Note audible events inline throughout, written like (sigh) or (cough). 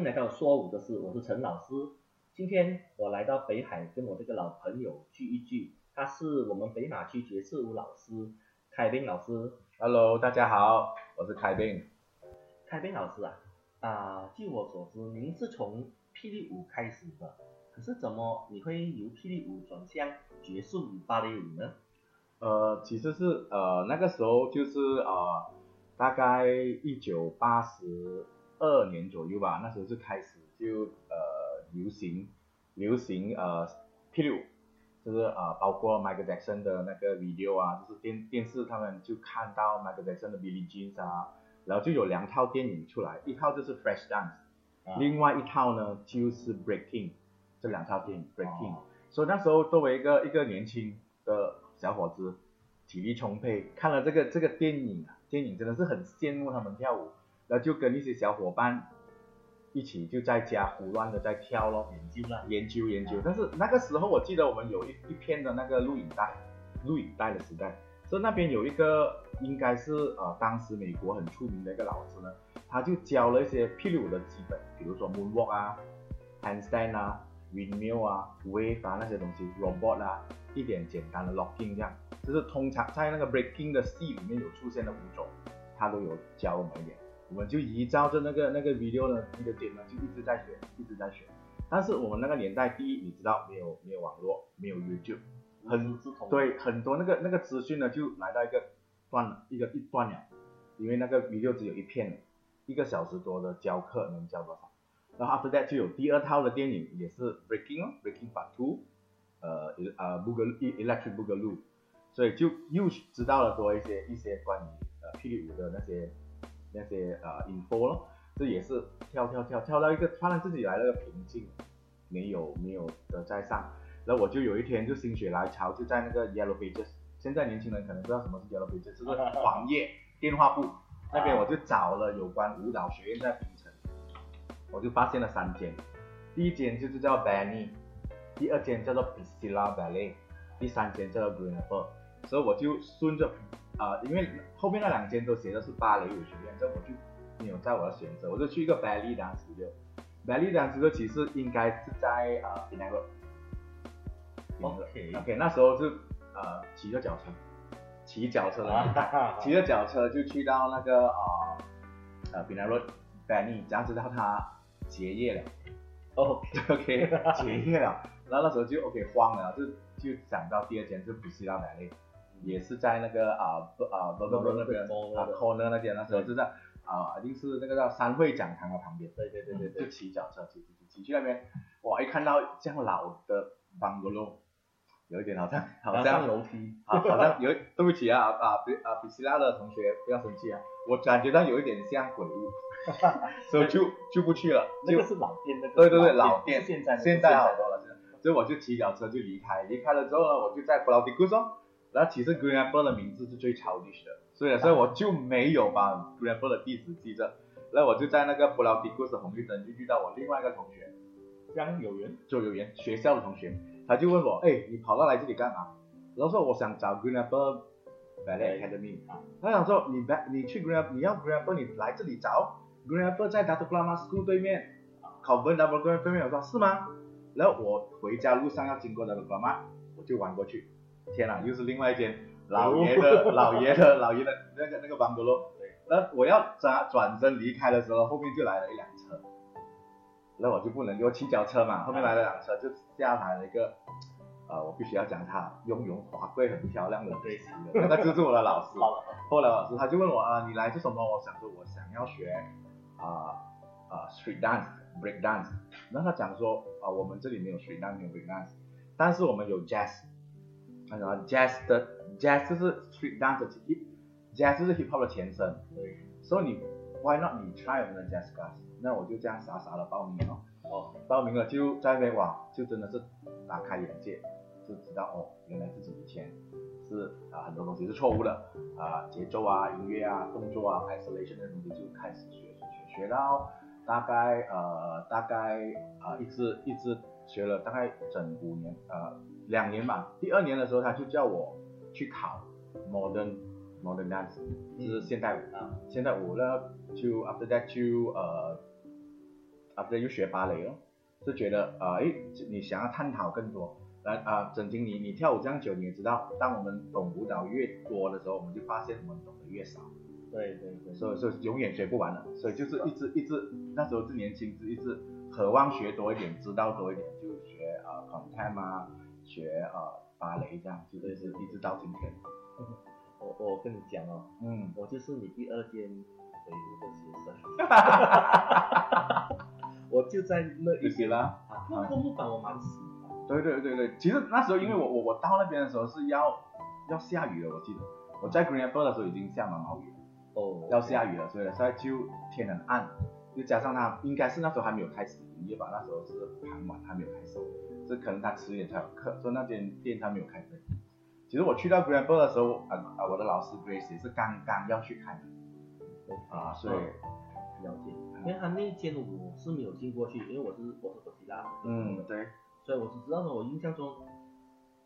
迎来到说舞的事，我是陈老师。今天我来到北海，跟我这个老朋友聚一聚。他是我们北马区爵士舞老师凯宾老师。Hello，大家好，我是凯宾。凯宾老师啊，啊，据我所知，您是从霹雳舞开始的，可是怎么你会由霹雳舞转向爵士舞、芭蕾舞呢？呃，其实是呃那个时候就是呃大概一九八十二年左右吧，那时候就开始就呃流行流行呃霹雳舞，就是呃包括 Michael Jackson 的那个 video 啊，就是电电视他们就看到 Michael Jackson 的 Billie Jean 啊，然后就有两套电影出来，一套就是 Fresh Dance，、啊另外一套呢就是 Breaking，这两套电影 Breaking。哦所以那时候作为一个一个年轻的小伙子，体力充沛，看了这个这个电影啊，电影真的是很羡慕他们跳舞，然后就跟一些小伙伴一起就在家胡乱的在跳咯，研究了。研究研究。但是那个时候我记得我们有一一片的那个录影带，录影带的时代，所以那边有一个应该是呃当时美国很出名的一个老师呢，他就教了一些霹雳舞的基本，比如说 moonwalk 啊、handstand 啊、windmill 啊、wave 啊那些东西，robot 啊，一点简单的 locking 这样，就是通常在那个 breaking 的戏里面有出现的舞种，他都有教我们一点，我们就依照着那个那个 video 呢，那个点呢就一直在学，一直在学。但是我们那个年代，第一你知道没有没有网络，没有 YouTube，很。对，很多那个那个资讯呢，就来到一个断一个一断了，因为那个 video 只有一片，一个小时多的教课能教多少？然后 after that 就有第二套的电影，也是 Breaking 哦，Breaking Part Two，呃呃 Boogaloo Electric Boogaloo，所以就又知道了多一些一些关于呃霹雳舞的那些那些呃 info 咯，这也是跳跳跳跳到一个突然自己来了个瓶颈，没有没有的再上。然后我就有一天就心血来潮，就在那个 Yellow Pages，现在年轻人可能不知道什么是 Yellow Pages，就是 (laughs) 黄页电话簿那边我就找了有关舞蹈学院在槟城，我就发现了三间，第一间就是叫 Benny，第二间叫做 Priscilla Ballet，第三间叫做 Green Apple，所以我就顺着啊、因为后面那两间都写的是芭蕾舞学院，这我就没有在我的选择，我就去一个 Ballet Dance Studio。Ballet Dance Studio 其实应该是在呃 p e n a n g OK OK，那时候是呃骑着脚车，骑脚车的年代，啊，(laughs) 骑着脚车就去到那个啊呃 b i n a r o d Benny，这样知道他结业了。(laughs) OK，，OK (laughs) 结业了，然后那时候就 OK 慌了，就就想到第二间是 p r i s c 也是在那个啊不啊不不不那边啊 corner 那边，那时候就在啊一定是那个叫三会讲堂的旁边，对对对对对。就，骑脚车骑骑骑骑去那边，哇一看到这样老的 bungalow，有一点好像好像楼梯，啊，好像有，对不起啊啊比啊比希拉的同学不要生气啊，我感觉到有一点像鬼屋，所以就就不去了，就那个是老店，那个对对对老店，现在现在好多了，所以我就骑脚车就离开，离开了之后呢，我就在 i c u s 哦，然后其实 Green Apple 的名字是最 childish 的，所以所以我就没有把 Green Apple 的地址记着，然后我就在那个 p l a t i c u s 红绿灯就遇到我另外一个同学，这样有缘。就有缘学校的同学，他就问我，哎，你跑到来这里干嘛？然后说我想找 Green Apple Ballet Academy 啊，他想说你 ba 你去 Green，你要 Green Apple 你来这里找 Green Apple 在 Dato Plama School 对面 c o v e n t Double Green 对面，我说是吗？然后我回家路上要经过 Dato Plama，我就玩过去，天啊，又是另外一间老爷的 (laughs) 老爷的老爷的那个那个 bungalow，对，然后我要转转身离开的时候，后面就来了一辆车。那我就不能，我骑脚车嘛，后面来了辆车，就下来了一个，呃，我必须要讲他雍容华贵、很漂亮的对型的，那个就是我的老师。(laughs) 后来老师他就问我啊，你来做什么？我想说我想要学啊啊、street dance、break dance。然后他讲说啊，我们这里没有 street dance，没有 break dance，但是我们有 jazz。他说 jazz 的 jazz 是 street dance 的 hip jazz 就是 hip hop 的前身。对，所以你 why not 你 try 我们的 jazz class？那我就这样傻傻的报名了。哦，报名了就在那边哇，就真的是打开眼界，就知道哦，原来自己以前是啊很多东西是错误的啊，节奏啊、音乐啊、动作啊、isolation 的东西就开始学学学学到大概呃大概啊、一直一直学了大概整五年呃两年吧，第二年的时候他就叫我去考 modern modern dance，就是现代舞。啊，现代舞呢就 after that 就呃 after 又学芭蕾咯，就觉得呃哎你想要探讨更多，来啊整经你你跳舞这样久，你也知道，当我们懂舞蹈越多的时候，我们就发现我们懂得越少，对对对，所以所以永远学不完的，所以就是一直一直那时候是年轻，是一直渴望学多一点，知道多一点，就学啊 contem 啊，学啊芭蕾这样，就对是一直到今天，我我跟你讲哦，嗯，我就是你第二间北舞的学生，(laughs) 我就在那一边。谢谢啦。啊，那个木板我蛮喜欢，对对对对，其实那时候因为我我我到那边的时候是要要下雨了，我记得。我在 Green Apple 的时候已经下毛毛雨了，哦，要下雨了，所以现在就天很暗，又加上它应该是那时候还没有开始营业吧，那时候是傍晚还没有开始，这可能他十点才有课，所以那间店他没有开门。其实我去到 Apple 的时候，啊、啊我的老师 Grace 也是刚刚要去开门啊，所以了解，因为他那间我是没有进过去，因为我是我是哥斯拉，嗯对，所以我只知道说，我印象中，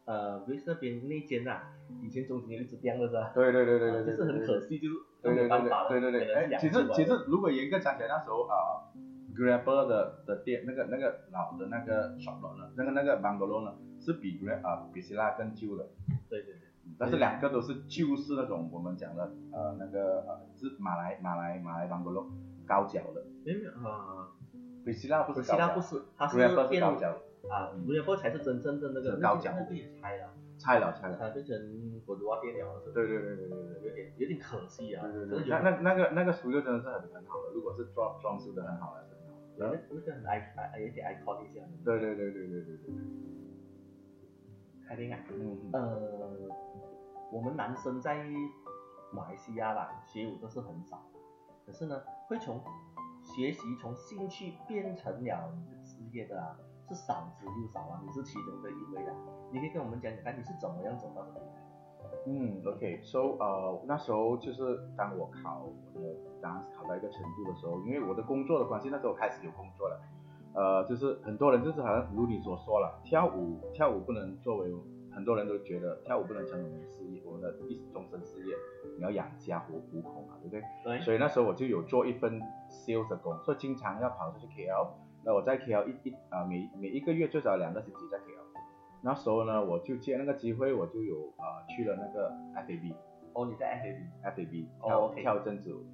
呃，，Grace 那边那间呐、以前中间有一只亮的是吧？对对对对对啊对，就是很可惜，就是对对对没办法了，对对对对，可能是哎，其实其实如果严格讲起来，那时候啊、Grabber 的的店那个那个老的那个 shop 呢，那个那个 bungalow 呢，是比 Grab 啊比希腊更旧的，对对对，但是两个都是旧式那种我们讲的呃那个呃是马来马来马来 bungalow 高脚的，没有啊，比希腊不是高脚不是，它是，Grabber 高脚，啊，瑞波才是真正的那个是高脚那个也拆了，拆了拆了，它变成果子蛙店了，对对对对对。有点有点可惜啊，那那那个那个 studio 真的是很很好的，如果是装装饰的很好还不是很爱爱，有点爱靠一下。对对对对对对对。开心啊！嗯。呃，我们男生在马来西亚吧，学武都是很少，可是呢，会从学习从兴趣变成了职业的啊，是少之又少啊。你是其中的一位啊，你可以跟我们讲讲看，你是怎么样走到这里来？的？嗯，OK，so 呃那时候就是当我考我的 dance 考到一个程度的时候，因为我的工作的关系，那时候我开始有工作了，呃，就是很多人就是好像如你所说了，跳舞跳舞不能作为很多人都觉得跳舞不能成为我们的事业，我们的一终身事业，你要养家糊糊口嘛，对不对？对，所以那时候我就有做一份 sales 的工，所以经常要跑出去 KL。那我在 KL 一一啊、每每一个月最少两个星期在 KL。那时候呢，我就借那个机会，我就有啊、去了那个 FAB 哦，你在 FAB，FAB 哦跳、OK 跳一阵子舞。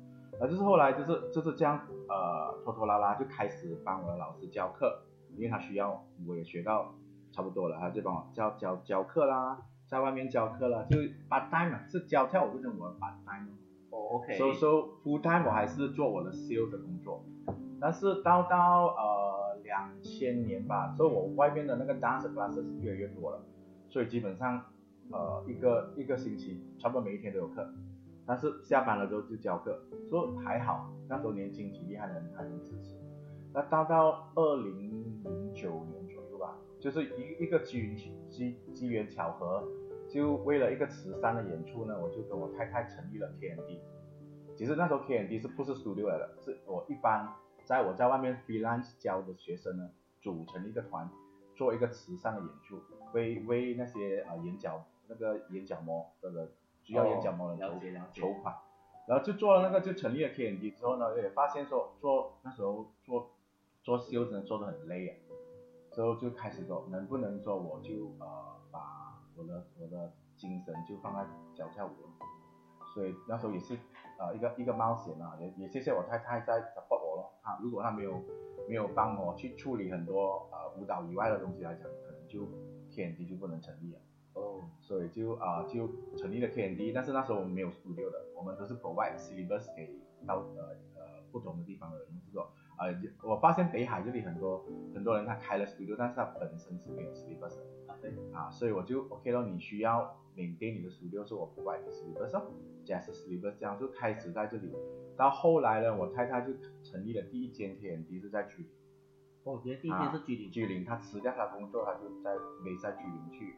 啊，就是后来就是就是这样呃拖拖拉拉就开始帮我的老师教课，因为他需要我也学到差不多了，他就帮我教教教课啦，在外面教课啦，就 part time 嘛，是教跳舞变成我的 part time。哦，OK，so so full time 我还是做我的 sales 的工作，但是到到呃两千年吧，所以我外面的那个 dance classes 越来越多了，所以基本上呃一个一个星期差不多每一天都有课，但是下班了之后就教课，所以还好那时候年轻体力还能还能支持。那到到二零零九年左右吧，就是一一个机缘机机缘巧合，就为了一个慈善的演出呢，我就跟我太太成立了 KND。其实那时候 KND 是不是 studio 来的？是我一般在我在外面 freelance 教的学生呢，组成一个团，做一个慈善的演出，为为那些呃眼角那个眼角膜的人需要眼角膜的人筹、筹款。然后就做了那个，就成立了 KND 之后呢，也发现说做那时候做做 sales 呢做的很累啊，之后就开始说能不能说我就呃把我的我的精神就放在教跳舞了，所以那时候也是呃一个一个冒险啊，也也谢谢我太太在如果他没有没有帮我去处理很多呃舞蹈以外的东西来讲，可能就 KND 就不能成立了。哦，所以就啊、就成立了 KND，但是那时候我们没有 studio 的，我们都是 provide syllabus 给到呃呃不同的地方的人，就是说啊、我发现北海这里很多很多人他开了 studio，但是他本身是没有 sleepers 的啊对，啊，所以我就 OK 了，你需要 maintain 你的 studio，是我 provide 的 syllabus 哦，just syllabus 这样就开始在这里，到后来呢，我太太就成立了第一间 TNT 是在居林。哦，原来第一天是居里，居林，他辞掉他工作，他就在没在居林去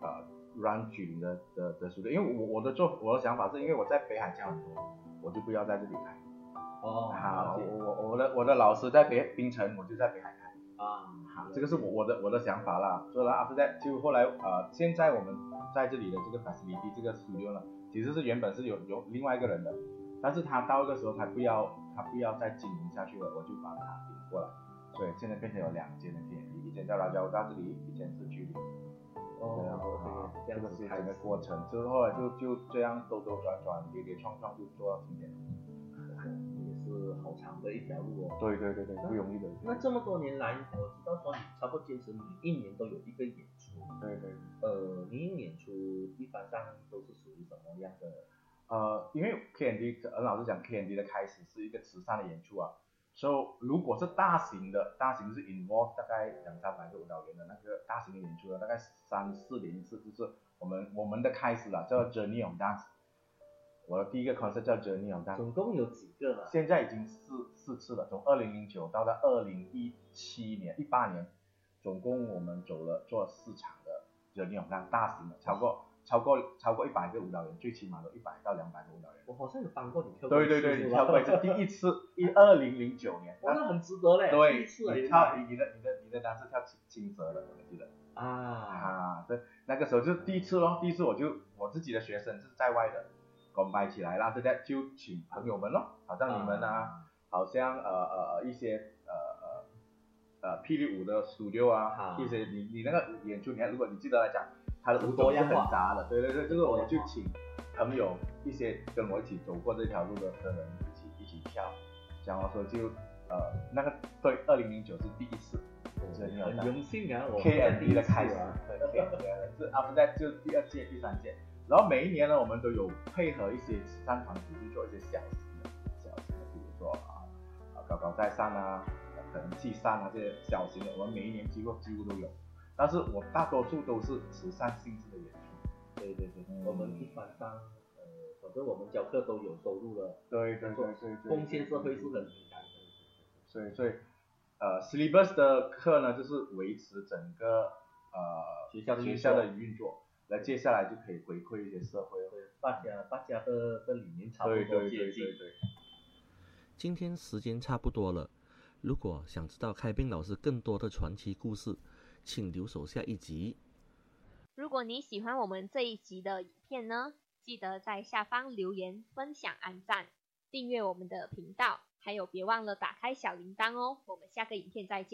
呃 run 居林的的的书队，因为我我的做我的想法是因为我在北海教很多，我就不要在这里开。哦，好，我我我的我的老师在北槟城，我就在北海开。啊，好，这个是我我的我的想法啦。所以呢，after that 就后来呃，现在我们在这里的这个 facility 这个 studio 呢，其实是原本是有有另外一个人的，但是他到一个时候他不要他不要再经营下去了，我就把他顶过来。所以现在变成有两间的 D，一间在拉加乌达这里，一间是距离。对啊，哦，这样这个是开始个过程，之后后来就就这样兜兜转转，跌跌撞撞就做到今天。也是好长的一条路哦。对对对对，不容易的。那这么多年来，我知道说你差不多坚持每一年都有一个演出，对对。呃，你演出一般上都是属于什么样的？呃，因为 K N D，恩老师讲 K N D 的开始是一个慈善的演出啊，所以如果是大型的，大型是 involve 大概两三百个舞蹈员的那个大型的演出呢，大概三四年一次，就是我们我们的开始了，叫 Journey of Dance。我的第一个 concert 叫 Journey 总共有几个了？现在已经四四次了，从二零零九到到二零一七年、一八年，总共我们走了做了四场的 Journey 大型的，超过超过超过一百个舞蹈员，最起码都一百到两百个舞蹈员。我好像有帮过你跳过。对对对，你跳过一次，第一次一二零零九年，(laughs) 哇，那很值得嘞。第对，一次啊，你跳你你的你的你的单是跳青青蛇的，我记得啊，啊，对，那个时候就第一次咯，第一次我就我自己的学生是在外的，公摆起来，然后大家就请朋友们咯，好像你们啊，好像呃呃一些呃呃呃霹雳舞的 studio 啊啊，一些你你那个演出，你看如果你记得来讲，他的舞种是很杂的，对对对，就是我就请朋友一些跟我一起走过这条路的的人一起一起跳，这样我说就呃那个对，二零零九是第一次，很荣幸啊，我 K N 第 D 的开始，啊。对 D 的是 after that 就第二届、第三届，然后每一年呢，我们都有配合一些慈善团体去做一些小型的、小型的，比如说啊啊高高在上啊，可能气扇啊这些小型的，我们每一年几乎几乎都有，但是我大多数都是慈善性质的演出。对对对，我们一般上呃，反正我们教课都有收入了，对对对对，贡献社会是很应该的。所以所以呃 syllabus 的课呢，就是维持整个呃学校的学校的运作，那接下来就可以回馈一些社会大家大家的的理念差不对对多接近。对对对。今天时间差不多了，如果想知道开斌老师更多的传奇故事，请留守下一集。如果你喜欢我们这一集的影片呢，记得在下方留言、分享、按赞、订阅我们的频道，还有别忘了打开小铃铛哦。我们下个影片再见。